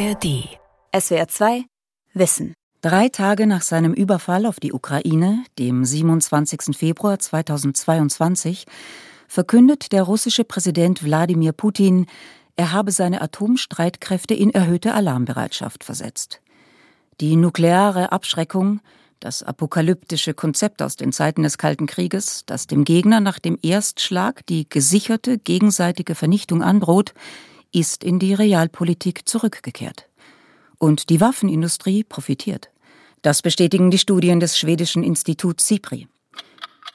ARD. SWR 2 Wissen. Drei Tage nach seinem Überfall auf die Ukraine, dem 27. Februar 2022, verkündet der russische Präsident Wladimir Putin, er habe seine Atomstreitkräfte in erhöhte Alarmbereitschaft versetzt. Die nukleare Abschreckung, das apokalyptische Konzept aus den Zeiten des Kalten Krieges, das dem Gegner nach dem Erstschlag die gesicherte gegenseitige Vernichtung androht, ist in die Realpolitik zurückgekehrt. Und die Waffenindustrie profitiert. Das bestätigen die Studien des schwedischen Instituts SIPRI.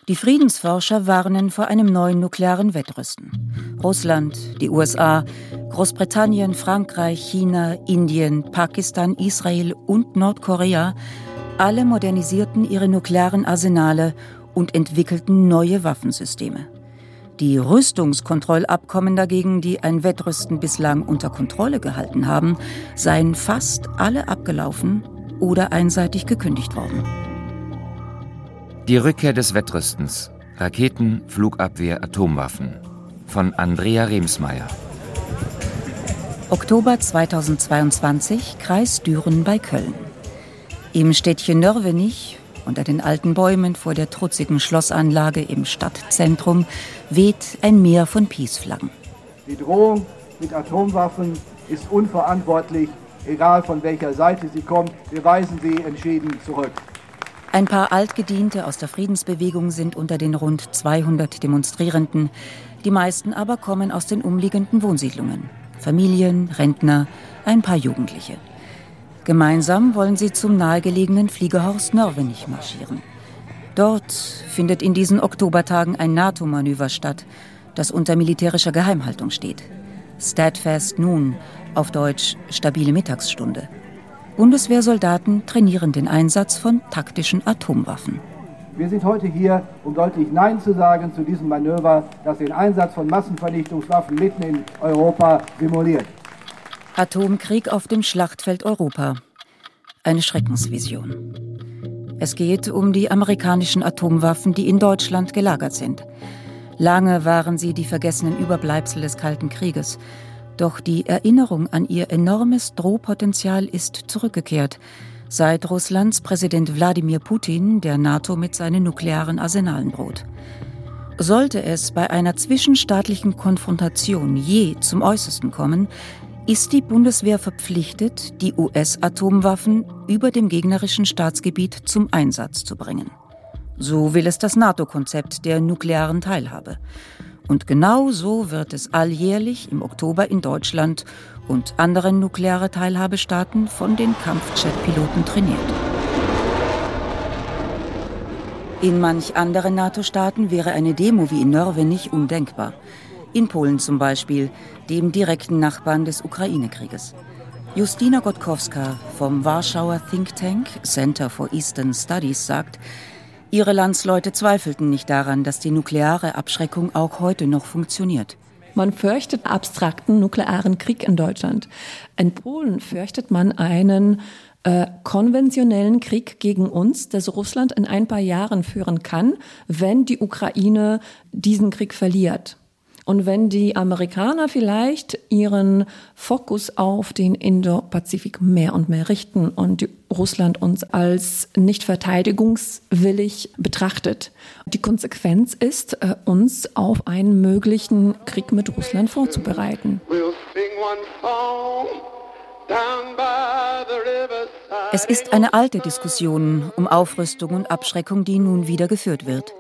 Die Friedensforscher warnen vor einem neuen nuklearen Wettrüsten. Russland, die USA, Großbritannien, Frankreich, China, Indien, Pakistan, Israel und Nordkorea alle modernisierten ihre nuklearen Arsenale und entwickelten neue Waffensysteme. Die Rüstungskontrollabkommen dagegen, die ein Wettrüsten bislang unter Kontrolle gehalten haben, seien fast alle abgelaufen oder einseitig gekündigt worden. Die Rückkehr des Wettrüstens. Raketen, Flugabwehr, Atomwaffen. Von Andrea Remsmeier. Oktober 2022, Kreis Düren bei Köln. Im Städtchen Nörvenich unter den alten Bäumen vor der trutzigen Schlossanlage im Stadtzentrum weht ein Meer von Peace-Flaggen. Die Drohung mit Atomwaffen ist unverantwortlich, egal von welcher Seite sie kommt. Wir weisen sie entschieden zurück. Ein paar Altgediente aus der Friedensbewegung sind unter den rund 200 Demonstrierenden. Die meisten aber kommen aus den umliegenden Wohnsiedlungen. Familien, Rentner, ein paar Jugendliche. Gemeinsam wollen sie zum nahegelegenen Fliegerhorst Nörvenich marschieren. Dort findet in diesen Oktobertagen ein NATO-Manöver statt, das unter militärischer Geheimhaltung steht. Steadfast Noon, auf Deutsch stabile Mittagsstunde. Bundeswehrsoldaten trainieren den Einsatz von taktischen Atomwaffen. Wir sind heute hier, um deutlich Nein zu sagen zu diesem Manöver, das den Einsatz von Massenvernichtungswaffen mitten in Europa simuliert. Atomkrieg auf dem Schlachtfeld Europa. Eine Schreckensvision. Es geht um die amerikanischen Atomwaffen, die in Deutschland gelagert sind. Lange waren sie die vergessenen Überbleibsel des Kalten Krieges. Doch die Erinnerung an ihr enormes Drohpotenzial ist zurückgekehrt, seit Russlands Präsident Wladimir Putin der NATO mit seinen nuklearen Arsenalen droht. Sollte es bei einer zwischenstaatlichen Konfrontation je zum Äußersten kommen, ist die Bundeswehr verpflichtet, die US-Atomwaffen über dem gegnerischen Staatsgebiet zum Einsatz zu bringen. So will es das NATO-Konzept der nuklearen Teilhabe. Und genau so wird es alljährlich im Oktober in Deutschland und anderen nukleare Teilhabestaaten von den Kampfjet-Piloten trainiert. In manch anderen NATO-Staaten wäre eine Demo wie in Nörvenich undenkbar. In Polen zum Beispiel, dem direkten Nachbarn des Ukraine-Krieges. Justina Gotkowska vom Warschauer Think Tank Center for Eastern Studies sagt, ihre Landsleute zweifelten nicht daran, dass die nukleare Abschreckung auch heute noch funktioniert. Man fürchtet abstrakten nuklearen Krieg in Deutschland. In Polen fürchtet man einen äh, konventionellen Krieg gegen uns, das Russland in ein paar Jahren führen kann, wenn die Ukraine diesen Krieg verliert. Und wenn die Amerikaner vielleicht ihren Fokus auf den Indo-Pazifik mehr und mehr richten und Russland uns als nicht verteidigungswillig betrachtet, die Konsequenz ist, äh, uns auf einen möglichen Krieg mit Russland vorzubereiten. Es ist eine alte Diskussion um Aufrüstung und Abschreckung, die nun wieder geführt wird.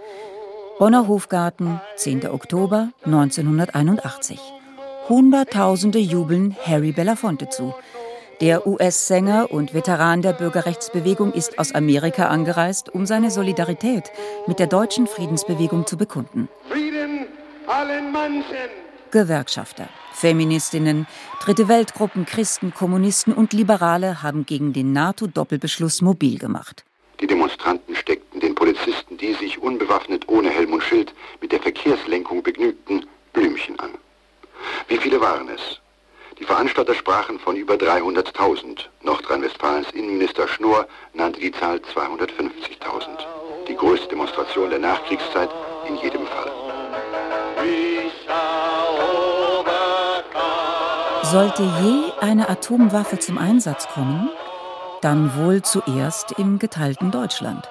Bonner Hofgarten, 10. Oktober 1981. Hunderttausende jubeln Harry Belafonte zu. Der US-Sänger und Veteran der Bürgerrechtsbewegung ist aus Amerika angereist, um seine Solidarität mit der deutschen Friedensbewegung zu bekunden. Frieden allen Menschen! Gewerkschafter, Feministinnen, Dritte Weltgruppen, Christen, Kommunisten und Liberale haben gegen den NATO-Doppelbeschluss mobil gemacht. Die Demonstranten steckten den Polizisten, die sich unbewaffnet ohne Helm und Schild mit der Verkehrslenkung begnügten, Blümchen an. Wie viele waren es? Die Veranstalter sprachen von über 300.000. Nordrhein-Westfalens Innenminister Schnorr nannte die Zahl 250.000. Die größte Demonstration der Nachkriegszeit in jedem Fall. Sollte je eine Atomwaffe zum Einsatz kommen, dann wohl zuerst im geteilten Deutschland.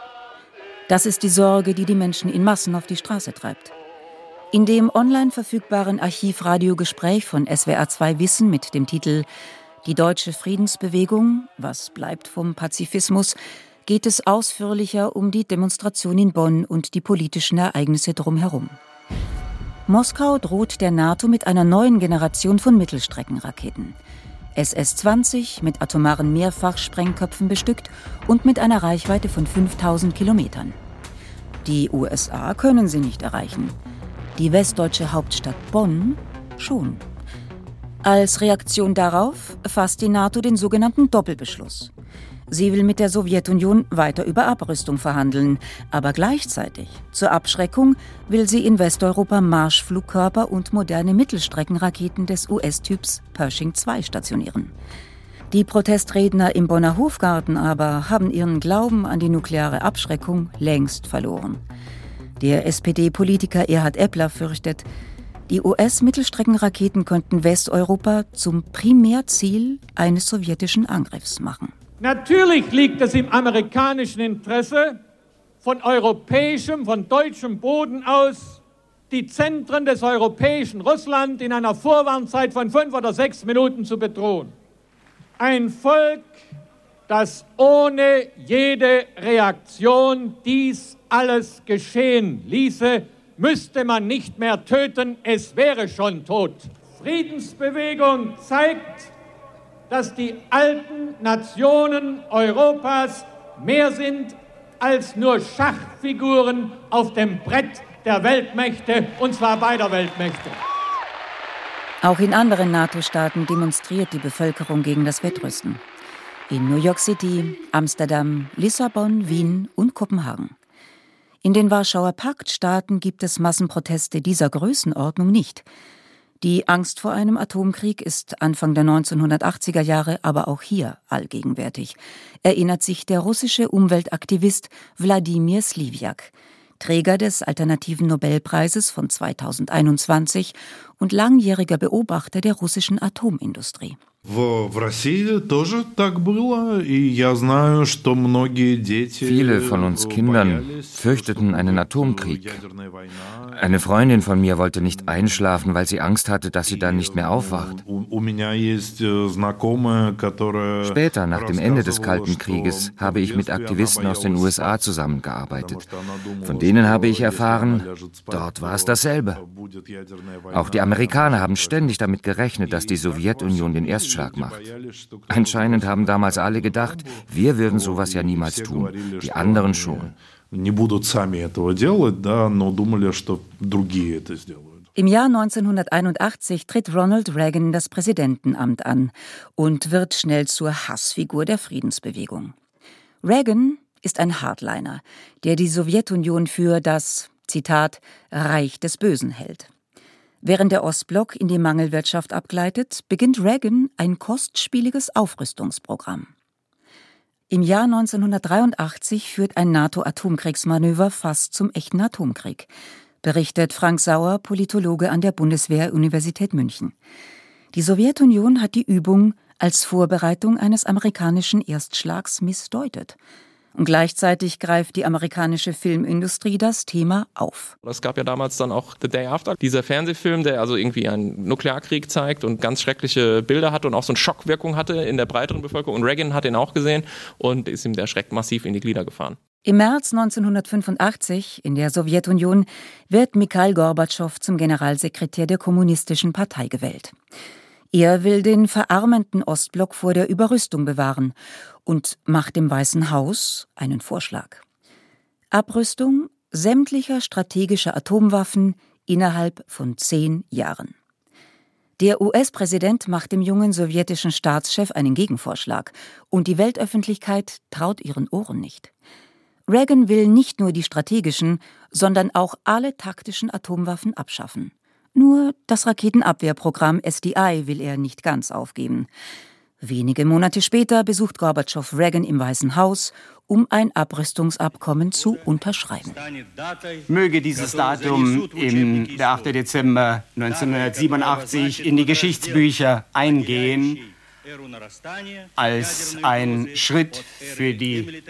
Das ist die Sorge, die die Menschen in Massen auf die Straße treibt. In dem online verfügbaren Archivradiogespräch von SWR2 Wissen mit dem Titel Die deutsche Friedensbewegung, was bleibt vom Pazifismus, geht es ausführlicher um die Demonstration in Bonn und die politischen Ereignisse drumherum. Moskau droht der NATO mit einer neuen Generation von Mittelstreckenraketen. SS-20 mit atomaren Mehrfachsprengköpfen bestückt und mit einer Reichweite von 5000 Kilometern. Die USA können sie nicht erreichen die westdeutsche Hauptstadt Bonn schon. Als Reaktion darauf fasst die NATO den sogenannten Doppelbeschluss. Sie will mit der Sowjetunion weiter über Abrüstung verhandeln, aber gleichzeitig zur Abschreckung will sie in Westeuropa Marschflugkörper und moderne Mittelstreckenraketen des US-Typs Pershing II stationieren. Die Protestredner im Bonner Hofgarten aber haben ihren Glauben an die nukleare Abschreckung längst verloren. Der SPD-Politiker Erhard Eppler fürchtet, die US-Mittelstreckenraketen könnten Westeuropa zum Primärziel eines sowjetischen Angriffs machen. Natürlich liegt es im amerikanischen Interesse, von europäischem, von deutschem Boden aus die Zentren des europäischen Russland in einer Vorwarnzeit von fünf oder sechs Minuten zu bedrohen. Ein Volk, das ohne jede Reaktion dies alles geschehen ließe, müsste man nicht mehr töten, es wäre schon tot. Friedensbewegung zeigt, dass die alten Nationen Europas mehr sind als nur Schachfiguren auf dem Brett der Weltmächte, und zwar beider Weltmächte. Auch in anderen NATO-Staaten demonstriert die Bevölkerung gegen das Wettrüsten. In New York City, Amsterdam, Lissabon, Wien und Kopenhagen. In den Warschauer Paktstaaten gibt es Massenproteste dieser Größenordnung nicht. Die Angst vor einem Atomkrieg ist Anfang der 1980er Jahre aber auch hier allgegenwärtig, erinnert sich der russische Umweltaktivist Wladimir Sliviak, Träger des Alternativen Nobelpreises von 2021 und langjähriger Beobachter der russischen Atomindustrie. Viele von uns Kindern fürchteten einen Atomkrieg. Eine Freundin von mir wollte nicht einschlafen, weil sie Angst hatte, dass sie dann nicht mehr aufwacht. Später, nach dem Ende des Kalten Krieges, habe ich mit Aktivisten aus den USA zusammengearbeitet. Von denen habe ich erfahren, dort war es dasselbe. Auch die Amerikaner haben ständig damit gerechnet, dass die Sowjetunion den Erstschlag Anschlag macht. Anscheinend haben damals alle gedacht, wir würden sowas ja niemals tun, die anderen schon. Im Jahr 1981 tritt Ronald Reagan das Präsidentenamt an und wird schnell zur Hassfigur der Friedensbewegung. Reagan ist ein Hardliner, der die Sowjetunion für das, Zitat, Reich des Bösen hält. Während der Ostblock in die Mangelwirtschaft abgleitet, beginnt Reagan ein kostspieliges Aufrüstungsprogramm. Im Jahr 1983 führt ein NATO-Atomkriegsmanöver fast zum echten Atomkrieg, berichtet Frank Sauer, Politologe an der Bundeswehr-Universität München. Die Sowjetunion hat die Übung als Vorbereitung eines amerikanischen Erstschlags missdeutet und gleichzeitig greift die amerikanische Filmindustrie das Thema auf. Es gab ja damals dann auch The Day After, dieser Fernsehfilm, der also irgendwie einen Nuklearkrieg zeigt und ganz schreckliche Bilder hatte und auch so eine Schockwirkung hatte in der breiteren Bevölkerung. Und Reagan hat ihn auch gesehen und ist ihm der Schreck massiv in die Glieder gefahren. Im März 1985 in der Sowjetunion wird Mikhail Gorbatschow zum Generalsekretär der Kommunistischen Partei gewählt. Er will den verarmenden Ostblock vor der Überrüstung bewahren und macht dem Weißen Haus einen Vorschlag. Abrüstung sämtlicher strategischer Atomwaffen innerhalb von zehn Jahren. Der US-Präsident macht dem jungen sowjetischen Staatschef einen Gegenvorschlag und die Weltöffentlichkeit traut ihren Ohren nicht. Reagan will nicht nur die strategischen, sondern auch alle taktischen Atomwaffen abschaffen. Nur das Raketenabwehrprogramm SDI will er nicht ganz aufgeben. Wenige Monate später besucht Gorbatschow Reagan im Weißen Haus, um ein Abrüstungsabkommen zu unterschreiben. Möge dieses Datum im der 8. Dezember 1987 in die Geschichtsbücher eingehen als ein Schritt für die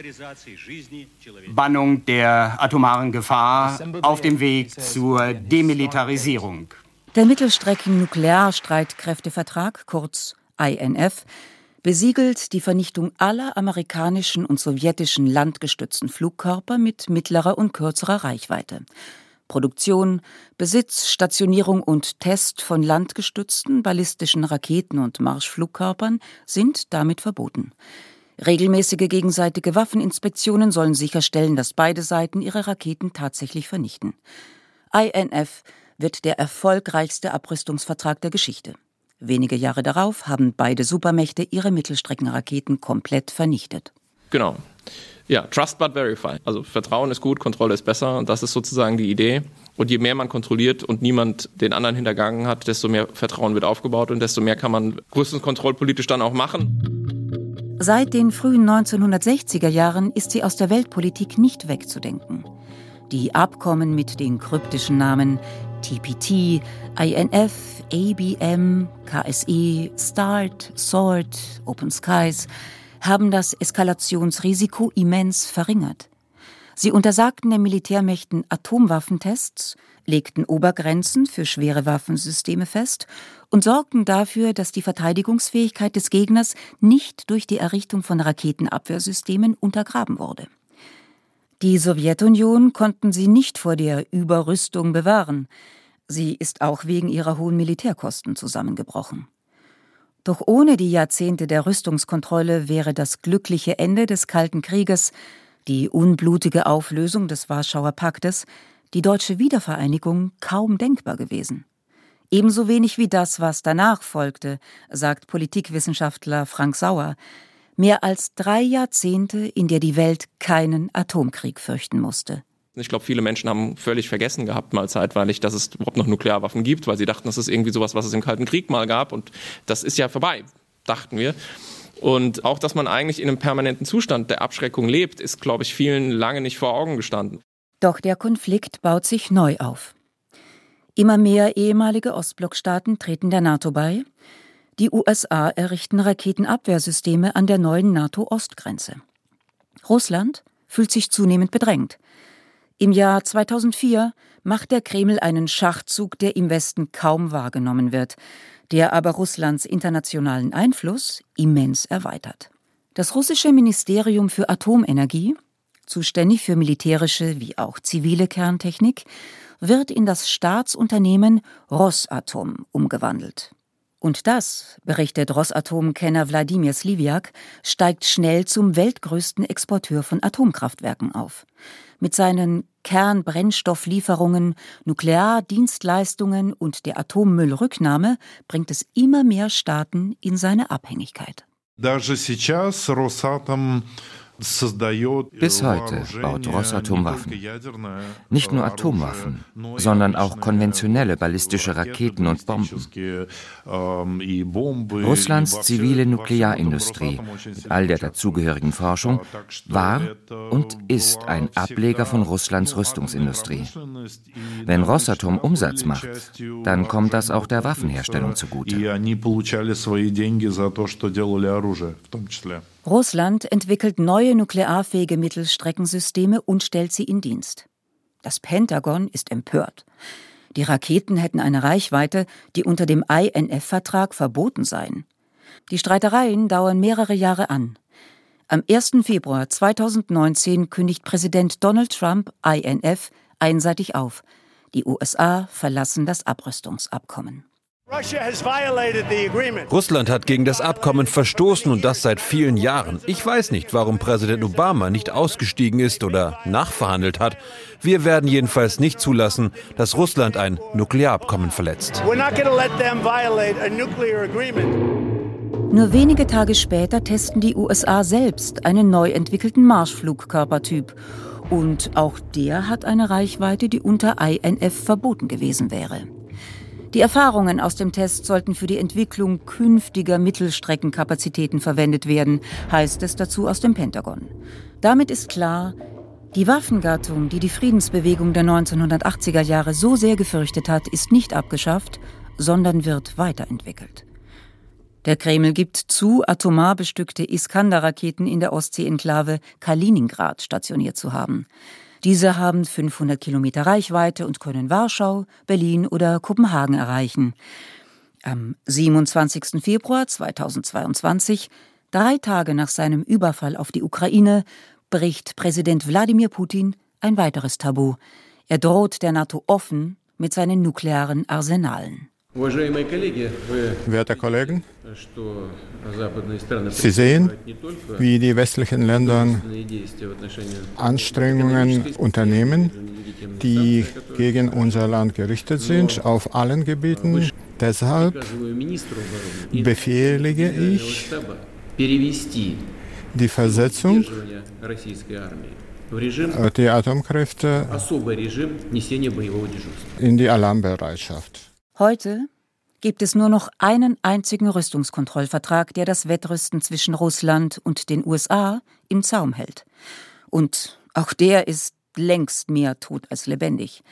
Bannung der atomaren Gefahr auf dem Weg zur Demilitarisierung. Der Mittelstrecken-Nuklearstreitkräftevertrag, kurz INF, besiegelt die Vernichtung aller amerikanischen und sowjetischen landgestützten Flugkörper mit mittlerer und kürzerer Reichweite. Produktion, Besitz, Stationierung und Test von landgestützten ballistischen Raketen und Marschflugkörpern sind damit verboten. Regelmäßige gegenseitige Waffeninspektionen sollen sicherstellen, dass beide Seiten ihre Raketen tatsächlich vernichten. INF wird der erfolgreichste Abrüstungsvertrag der Geschichte. Wenige Jahre darauf haben beide Supermächte ihre Mittelstreckenraketen komplett vernichtet. Genau. Ja, trust but verify. Also Vertrauen ist gut, Kontrolle ist besser und das ist sozusagen die Idee. Und je mehr man kontrolliert und niemand den anderen hintergangen hat, desto mehr Vertrauen wird aufgebaut und desto mehr kann man rüstungskontrollpolitisch dann auch machen. Seit den frühen 1960er Jahren ist sie aus der Weltpolitik nicht wegzudenken. Die Abkommen mit den kryptischen Namen TPT, INF, ABM, KSE, START, SWORD, Open Skies haben das Eskalationsrisiko immens verringert. Sie untersagten den Militärmächten Atomwaffentests, legten Obergrenzen für schwere Waffensysteme fest und sorgten dafür, dass die Verteidigungsfähigkeit des Gegners nicht durch die Errichtung von Raketenabwehrsystemen untergraben wurde. Die Sowjetunion konnten sie nicht vor der Überrüstung bewahren. Sie ist auch wegen ihrer hohen Militärkosten zusammengebrochen. Doch ohne die Jahrzehnte der Rüstungskontrolle wäre das glückliche Ende des Kalten Krieges, die unblutige Auflösung des Warschauer Paktes, die deutsche Wiedervereinigung kaum denkbar gewesen. Ebenso wenig wie das, was danach folgte, sagt Politikwissenschaftler Frank Sauer, mehr als drei Jahrzehnte, in der die Welt keinen Atomkrieg fürchten musste. Ich glaube, viele Menschen haben völlig vergessen gehabt mal zeitweilig, dass es überhaupt noch Nuklearwaffen gibt, weil sie dachten, das ist irgendwie sowas, was es im Kalten Krieg mal gab. Und das ist ja vorbei, dachten wir. Und auch, dass man eigentlich in einem permanenten Zustand der Abschreckung lebt, ist, glaube ich, vielen lange nicht vor Augen gestanden. Doch der Konflikt baut sich neu auf. Immer mehr ehemalige Ostblockstaaten treten der NATO bei. Die USA errichten Raketenabwehrsysteme an der neuen NATO-Ostgrenze. Russland fühlt sich zunehmend bedrängt. Im Jahr 2004 macht der Kreml einen Schachzug, der im Westen kaum wahrgenommen wird, der aber Russlands internationalen Einfluss immens erweitert. Das russische Ministerium für Atomenergie, zuständig für militärische wie auch zivile Kerntechnik, wird in das Staatsunternehmen Rosatom umgewandelt. Und das, berichtet Rosatom-Kenner Wladimir Sliviak, steigt schnell zum weltgrößten Exporteur von Atomkraftwerken auf. Mit seinen Kernbrennstofflieferungen, Nukleardienstleistungen und der Atommüllrücknahme bringt es immer mehr Staaten in seine Abhängigkeit. Даже сейчас Росатом bis heute baut Rosatom Waffen. Nicht nur Atomwaffen, sondern auch konventionelle ballistische Raketen und Bomben. Russlands zivile Nuklearindustrie mit all der dazugehörigen Forschung war und ist ein Ableger von Russlands Rüstungsindustrie. Wenn Rosatom Umsatz macht, dann kommt das auch der Waffenherstellung zugute. Russland entwickelt neue nuklearfähige Mittelstreckensysteme und stellt sie in Dienst. Das Pentagon ist empört. Die Raketen hätten eine Reichweite, die unter dem INF-Vertrag verboten seien. Die Streitereien dauern mehrere Jahre an. Am 1. Februar 2019 kündigt Präsident Donald Trump INF einseitig auf. Die USA verlassen das Abrüstungsabkommen. Russland hat gegen das Abkommen verstoßen und das seit vielen Jahren. Ich weiß nicht, warum Präsident Obama nicht ausgestiegen ist oder nachverhandelt hat. Wir werden jedenfalls nicht zulassen, dass Russland ein Nuklearabkommen verletzt. Nur wenige Tage später testen die USA selbst einen neu entwickelten Marschflugkörpertyp. Und auch der hat eine Reichweite, die unter INF verboten gewesen wäre. Die Erfahrungen aus dem Test sollten für die Entwicklung künftiger Mittelstreckenkapazitäten verwendet werden, heißt es dazu aus dem Pentagon. Damit ist klar, die Waffengattung, die die Friedensbewegung der 1980er Jahre so sehr gefürchtet hat, ist nicht abgeschafft, sondern wird weiterentwickelt. Der Kreml gibt zu, atomar bestückte Iskander-Raketen in der Ostsee-Enklave Kaliningrad stationiert zu haben. Diese haben 500 Kilometer Reichweite und können Warschau, Berlin oder Kopenhagen erreichen. Am 27. Februar 2022, drei Tage nach seinem Überfall auf die Ukraine, bricht Präsident Wladimir Putin ein weiteres Tabu. Er droht der NATO offen mit seinen nuklearen Arsenalen. Werte Kollegen, Sie sehen, wie die westlichen Länder Anstrengungen unternehmen, die gegen unser Land gerichtet sind, auf allen Gebieten. Deshalb befehlige ich die Versetzung der Atomkräfte in die Alarmbereitschaft. Heute gibt es nur noch einen einzigen Rüstungskontrollvertrag, der das Wettrüsten zwischen Russland und den USA im Zaum hält. Und auch der ist längst mehr tot als lebendig.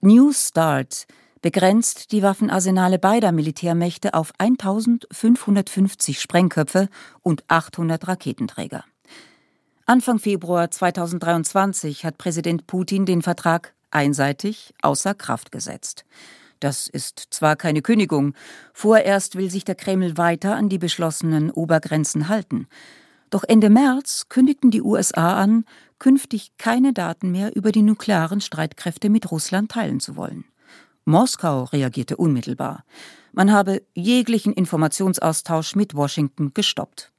New Start begrenzt die Waffenarsenale beider Militärmächte auf 1550 Sprengköpfe und 800 Raketenträger. Anfang Februar 2023 hat Präsident Putin den Vertrag einseitig außer Kraft gesetzt. Das ist zwar keine Kündigung, vorerst will sich der Kreml weiter an die beschlossenen Obergrenzen halten. Doch Ende März kündigten die USA an, künftig keine Daten mehr über die nuklearen Streitkräfte mit Russland teilen zu wollen. Moskau reagierte unmittelbar. Man habe jeglichen Informationsaustausch mit Washington gestoppt.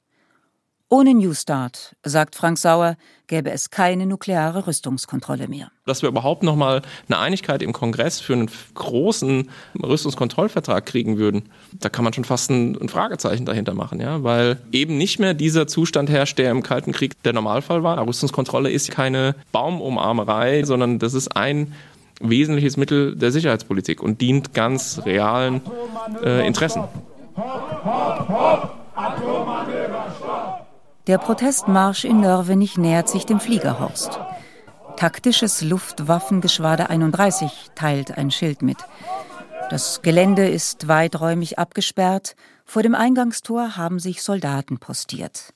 Ohne New Start, sagt Frank Sauer, gäbe es keine nukleare Rüstungskontrolle mehr. Dass wir überhaupt noch mal eine Einigkeit im Kongress für einen großen Rüstungskontrollvertrag kriegen würden, da kann man schon fast ein, Fragezeichen dahinter machen, ja, weil eben nicht mehr dieser Zustand herrscht, der im Kalten Krieg der Normalfall war. Rüstungskontrolle ist keine Baumumarmerei, sondern das ist ein wesentliches Mittel der Sicherheitspolitik und dient ganz realen äh, Interessen. Hopp, hopp, hopp. Der Protestmarsch in Nörvenich nähert sich dem Fliegerhorst. Taktisches Luftwaffengeschwader 31 teilt ein Schild mit. Das Gelände ist weiträumig abgesperrt. Vor dem Eingangstor haben sich Soldaten postiert.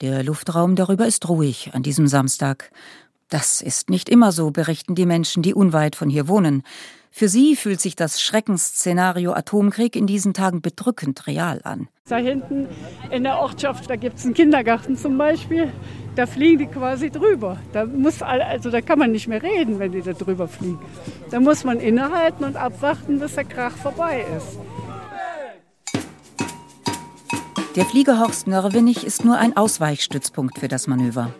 Der Luftraum darüber ist ruhig an diesem Samstag. Das ist nicht immer so, berichten die Menschen, die unweit von hier wohnen. Für sie fühlt sich das Schreckensszenario Atomkrieg in diesen Tagen bedrückend real an. Da hinten in der Ortschaft, da gibt es einen Kindergarten zum Beispiel, da fliegen die quasi drüber. Da, muss, also da kann man nicht mehr reden, wenn die da drüber fliegen. Da muss man innehalten und abwarten, bis der Krach vorbei ist. Der Fliegerhorst Nörvenich ist nur ein Ausweichstützpunkt für das Manöver.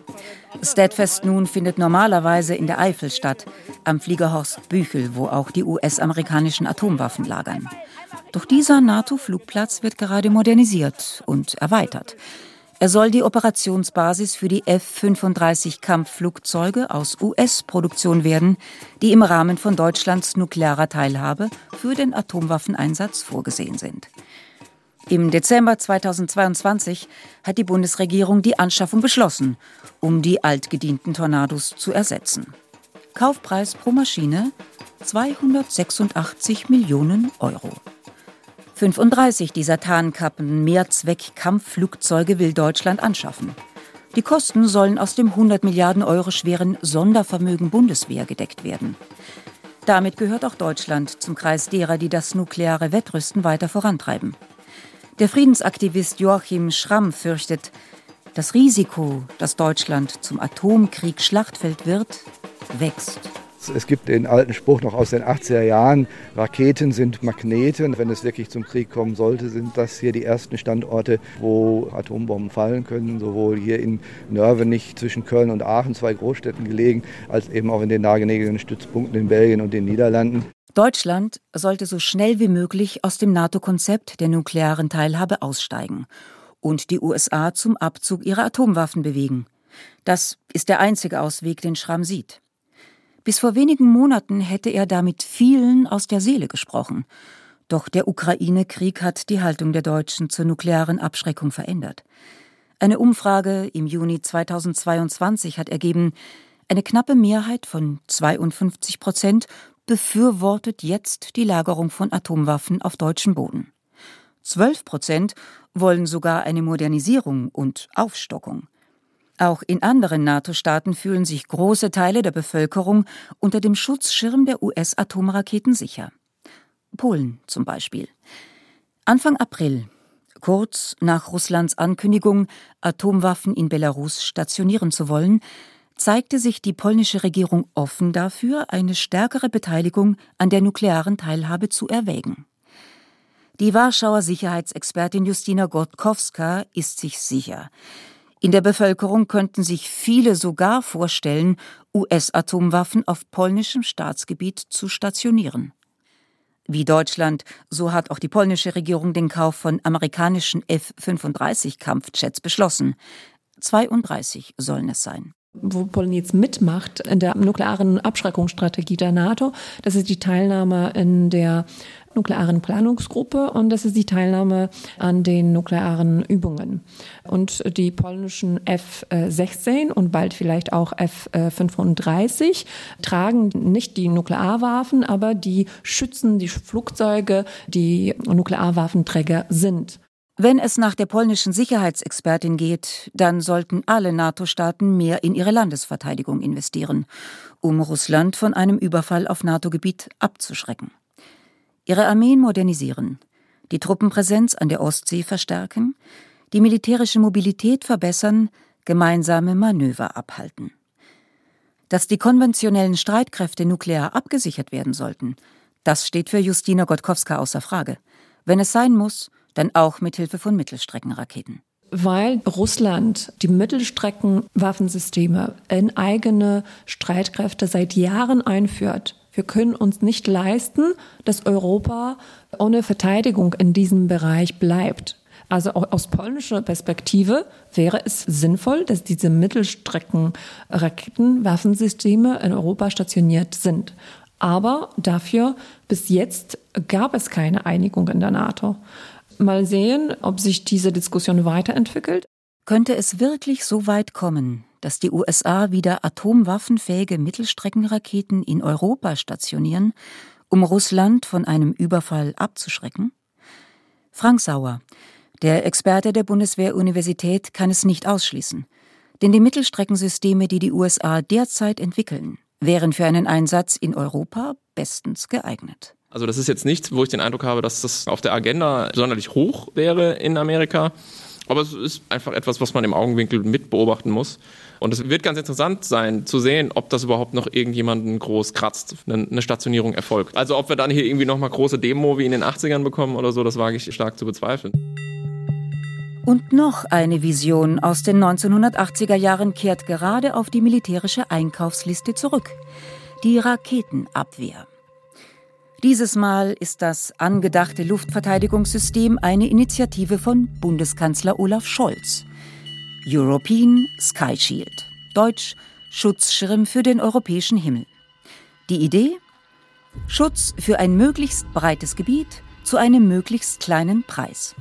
Steadfast nun findet normalerweise in der Eifel statt, am Fliegerhorst Büchel, wo auch die US-amerikanischen Atomwaffen lagern. Doch dieser NATO-Flugplatz wird gerade modernisiert und erweitert. Er soll die Operationsbasis für die F-35 Kampfflugzeuge aus US-Produktion werden, die im Rahmen von Deutschlands nuklearer Teilhabe für den Atomwaffeneinsatz vorgesehen sind. Im Dezember 2022 hat die Bundesregierung die Anschaffung beschlossen, um die altgedienten Tornados zu ersetzen. Kaufpreis pro Maschine 286 Millionen Euro. 35 dieser Tarnkappen Mehrzweck-Kampfflugzeuge will Deutschland anschaffen. Die Kosten sollen aus dem 100 Milliarden Euro schweren Sondervermögen Bundeswehr gedeckt werden. Damit gehört auch Deutschland zum Kreis derer, die das nukleare Wettrüsten weiter vorantreiben. Der Friedensaktivist Joachim Schramm fürchtet, das Risiko, dass Deutschland zum Atomkriegsschlachtfeld wird, wächst. Es gibt den alten Spruch noch aus den 80er Jahren, Raketen sind Magneten. Wenn es wirklich zum Krieg kommen sollte, sind das hier die ersten Standorte, wo Atombomben fallen können, sowohl hier in Nörvenich zwischen Köln und Aachen, zwei Großstädten gelegen, als eben auch in den nahegelegenen Stützpunkten in Belgien und den Niederlanden. Deutschland sollte so schnell wie möglich aus dem NATO-Konzept der nuklearen Teilhabe aussteigen und die USA zum Abzug ihrer Atomwaffen bewegen. Das ist der einzige Ausweg, den Schramm sieht. Bis vor wenigen Monaten hätte er damit vielen aus der Seele gesprochen. Doch der Ukraine-Krieg hat die Haltung der Deutschen zur nuklearen Abschreckung verändert. Eine Umfrage im Juni 2022 hat ergeben, eine knappe Mehrheit von 52 Prozent befürwortet jetzt die Lagerung von Atomwaffen auf deutschem Boden. 12 Prozent wollen sogar eine Modernisierung und Aufstockung. Auch in anderen NATO-Staaten fühlen sich große Teile der Bevölkerung unter dem Schutzschirm der US-Atomraketen sicher. Polen zum Beispiel. Anfang April, kurz nach Russlands Ankündigung, Atomwaffen in Belarus stationieren zu wollen, zeigte sich die polnische Regierung offen dafür, eine stärkere Beteiligung an der nuklearen Teilhabe zu erwägen. Die Warschauer Sicherheitsexpertin Justina Gotkowska ist sich sicher. In der Bevölkerung könnten sich viele sogar vorstellen, US-Atomwaffen auf polnischem Staatsgebiet zu stationieren. Wie Deutschland, so hat auch die polnische Regierung den Kauf von amerikanischen F-35 Kampfjets beschlossen. 32 sollen es sein wo Polen jetzt mitmacht in der nuklearen Abschreckungsstrategie der NATO. Das ist die Teilnahme in der nuklearen Planungsgruppe und das ist die Teilnahme an den nuklearen Übungen. Und die polnischen F-16 und bald vielleicht auch F-35 tragen nicht die Nuklearwaffen, aber die schützen die Flugzeuge, die Nuklearwaffenträger sind. Wenn es nach der polnischen Sicherheitsexpertin geht, dann sollten alle NATO-Staaten mehr in ihre Landesverteidigung investieren, um Russland von einem Überfall auf NATO-Gebiet abzuschrecken ihre Armeen modernisieren, die Truppenpräsenz an der Ostsee verstärken, die militärische Mobilität verbessern, gemeinsame Manöver abhalten. Dass die konventionellen Streitkräfte nuklear abgesichert werden sollten, das steht für Justina Gotkowska außer Frage. Wenn es sein muss, dann auch mit Hilfe von Mittelstreckenraketen. Weil Russland die Mittelstreckenwaffensysteme in eigene Streitkräfte seit Jahren einführt, wir können uns nicht leisten, dass Europa ohne Verteidigung in diesem Bereich bleibt. Also aus polnischer Perspektive wäre es sinnvoll, dass diese Mittelstrecken-Raketenwaffensysteme in Europa stationiert sind. Aber dafür bis jetzt gab es keine Einigung in der NATO. Mal sehen, ob sich diese Diskussion weiterentwickelt. Könnte es wirklich so weit kommen, dass die USA wieder atomwaffenfähige Mittelstreckenraketen in Europa stationieren, um Russland von einem Überfall abzuschrecken? Frank Sauer, der Experte der Bundeswehr-Universität, kann es nicht ausschließen. Denn die Mittelstreckensysteme, die die USA derzeit entwickeln, wären für einen Einsatz in Europa bestens geeignet. Also das ist jetzt nichts, wo ich den Eindruck habe, dass das auf der Agenda sonderlich hoch wäre in Amerika. Aber es ist einfach etwas, was man im Augenwinkel mit beobachten muss. Und es wird ganz interessant sein zu sehen, ob das überhaupt noch irgendjemanden groß kratzt, eine Stationierung erfolgt. Also ob wir dann hier irgendwie nochmal große Demo wie in den 80ern bekommen oder so, das wage ich stark zu bezweifeln. Und noch eine Vision aus den 1980er Jahren kehrt gerade auf die militärische Einkaufsliste zurück. Die Raketenabwehr. Dieses Mal ist das angedachte Luftverteidigungssystem eine Initiative von Bundeskanzler Olaf Scholz. European Sky Shield, deutsch Schutzschirm für den europäischen Himmel. Die Idee? Schutz für ein möglichst breites Gebiet zu einem möglichst kleinen Preis.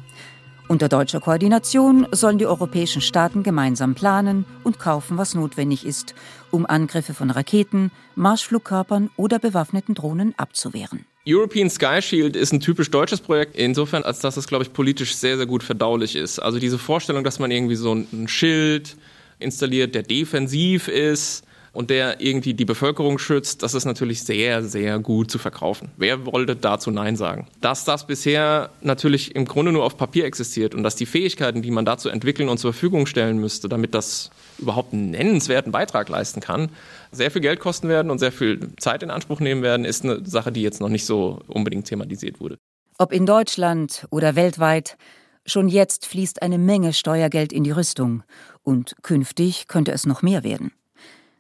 Unter deutscher Koordination sollen die europäischen Staaten gemeinsam planen und kaufen, was notwendig ist, um Angriffe von Raketen, Marschflugkörpern oder bewaffneten Drohnen abzuwehren. European Sky Shield ist ein typisch deutsches Projekt, insofern, als dass es, glaube ich, politisch sehr, sehr gut verdaulich ist. Also diese Vorstellung, dass man irgendwie so ein Schild installiert, der defensiv ist und der irgendwie die Bevölkerung schützt, das ist natürlich sehr, sehr gut zu verkaufen. Wer wollte dazu Nein sagen? Dass das bisher natürlich im Grunde nur auf Papier existiert und dass die Fähigkeiten, die man dazu entwickeln und zur Verfügung stellen müsste, damit das überhaupt einen nennenswerten Beitrag leisten kann, sehr viel Geld kosten werden und sehr viel Zeit in Anspruch nehmen werden, ist eine Sache, die jetzt noch nicht so unbedingt thematisiert wurde. Ob in Deutschland oder weltweit, schon jetzt fließt eine Menge Steuergeld in die Rüstung und künftig könnte es noch mehr werden.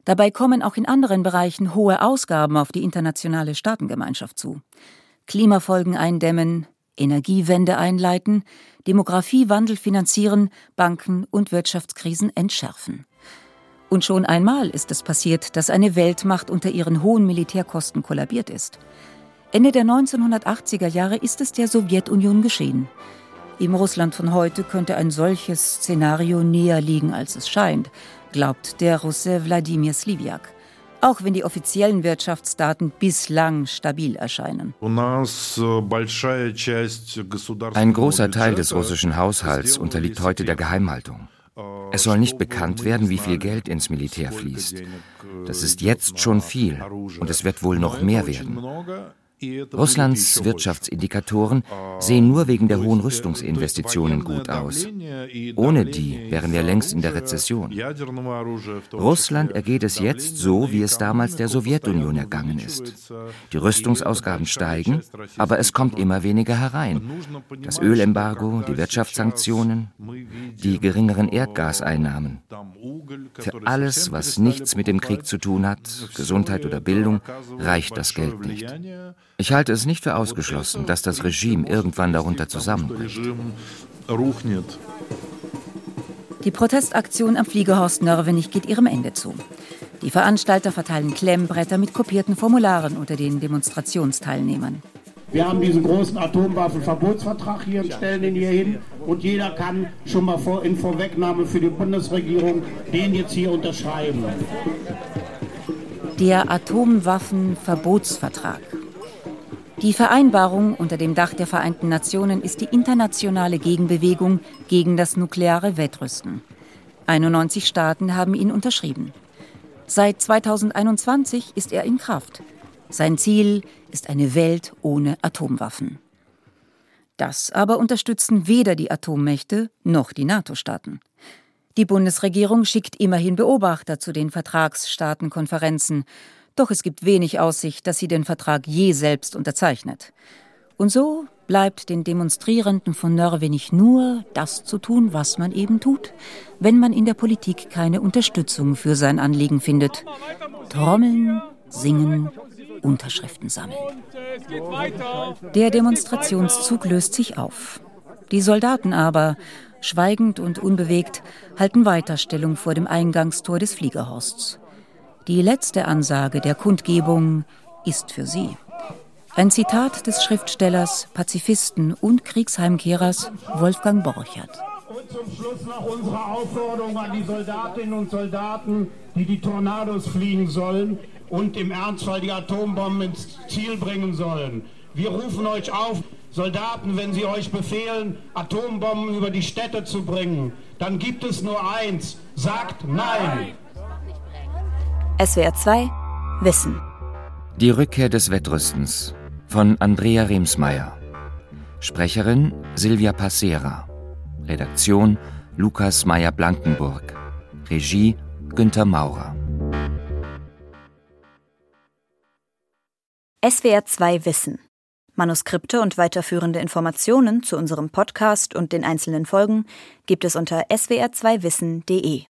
Dabei kommen auch in anderen Bereichen hohe Ausgaben auf die internationale Staatengemeinschaft zu. Klimafolgen eindämmen, Energiewende einleiten, Demografiewandel finanzieren, Banken und Wirtschaftskrisen entschärfen. Und schon einmal ist es passiert, dass eine Weltmacht unter ihren hohen Militärkosten kollabiert ist. Ende der 1980er Jahre ist es der Sowjetunion geschehen. Im Russland von heute könnte ein solches Szenario näher liegen, als es scheint, glaubt der Russe Wladimir Sliviak auch wenn die offiziellen Wirtschaftsdaten bislang stabil erscheinen. Ein großer Teil des russischen Haushalts unterliegt heute der Geheimhaltung. Es soll nicht bekannt werden, wie viel Geld ins Militär fließt. Das ist jetzt schon viel und es wird wohl noch mehr werden. Russlands Wirtschaftsindikatoren sehen nur wegen der hohen Rüstungsinvestitionen gut aus. Ohne die wären wir längst in der Rezession. Russland ergeht es jetzt so, wie es damals der Sowjetunion ergangen ist. Die Rüstungsausgaben steigen, aber es kommt immer weniger herein. Das Ölembargo, die Wirtschaftssanktionen, die geringeren Erdgaseinnahmen. Für alles, was nichts mit dem Krieg zu tun hat, Gesundheit oder Bildung, reicht das Geld nicht. Ich halte es nicht für ausgeschlossen, dass das Regime irgendwann darunter zusammenbricht. Die Protestaktion am Fliegerhorst Nörvenich geht ihrem Ende zu. Die Veranstalter verteilen Klemmbretter mit kopierten Formularen unter den Demonstrationsteilnehmern. Wir haben diesen großen Atomwaffenverbotsvertrag hier und stellen ihn hier hin. Und jeder kann schon mal vor, in Vorwegnahme für die Bundesregierung den jetzt hier unterschreiben. Der Atomwaffenverbotsvertrag. Die Vereinbarung unter dem Dach der Vereinten Nationen ist die internationale Gegenbewegung gegen das nukleare Wettrüsten. 91 Staaten haben ihn unterschrieben. Seit 2021 ist er in Kraft. Sein Ziel ist eine Welt ohne Atomwaffen. Das aber unterstützen weder die Atommächte noch die NATO-Staaten. Die Bundesregierung schickt immerhin Beobachter zu den Vertragsstaatenkonferenzen doch es gibt wenig Aussicht, dass sie den Vertrag je selbst unterzeichnet. Und so bleibt den Demonstrierenden von Nörvenich nur das zu tun, was man eben tut, wenn man in der Politik keine Unterstützung für sein Anliegen findet. Trommeln, singen, Unterschriften sammeln. Der Demonstrationszug löst sich auf. Die Soldaten aber, schweigend und unbewegt, halten weiter Stellung vor dem Eingangstor des Fliegerhorsts. Die letzte Ansage der Kundgebung ist für sie. Ein Zitat des Schriftstellers, Pazifisten und Kriegsheimkehrers Wolfgang Borchert. Und zum Schluss noch unsere Aufforderung an die Soldatinnen und Soldaten, die die Tornados fliegen sollen und im Ernstfall die Atombomben ins Ziel bringen sollen. Wir rufen euch auf, Soldaten, wenn sie euch befehlen, Atombomben über die Städte zu bringen, dann gibt es nur eins, sagt Nein. SWR 2 Wissen. Die Rückkehr des Wettrüstens von Andrea Remsmeier. Sprecherin Silvia Passera. Redaktion Lukas Meyer-Blankenburg. Regie Günter Maurer. SWR 2 Wissen. Manuskripte und weiterführende Informationen zu unserem Podcast und den einzelnen Folgen gibt es unter swr2wissen.de.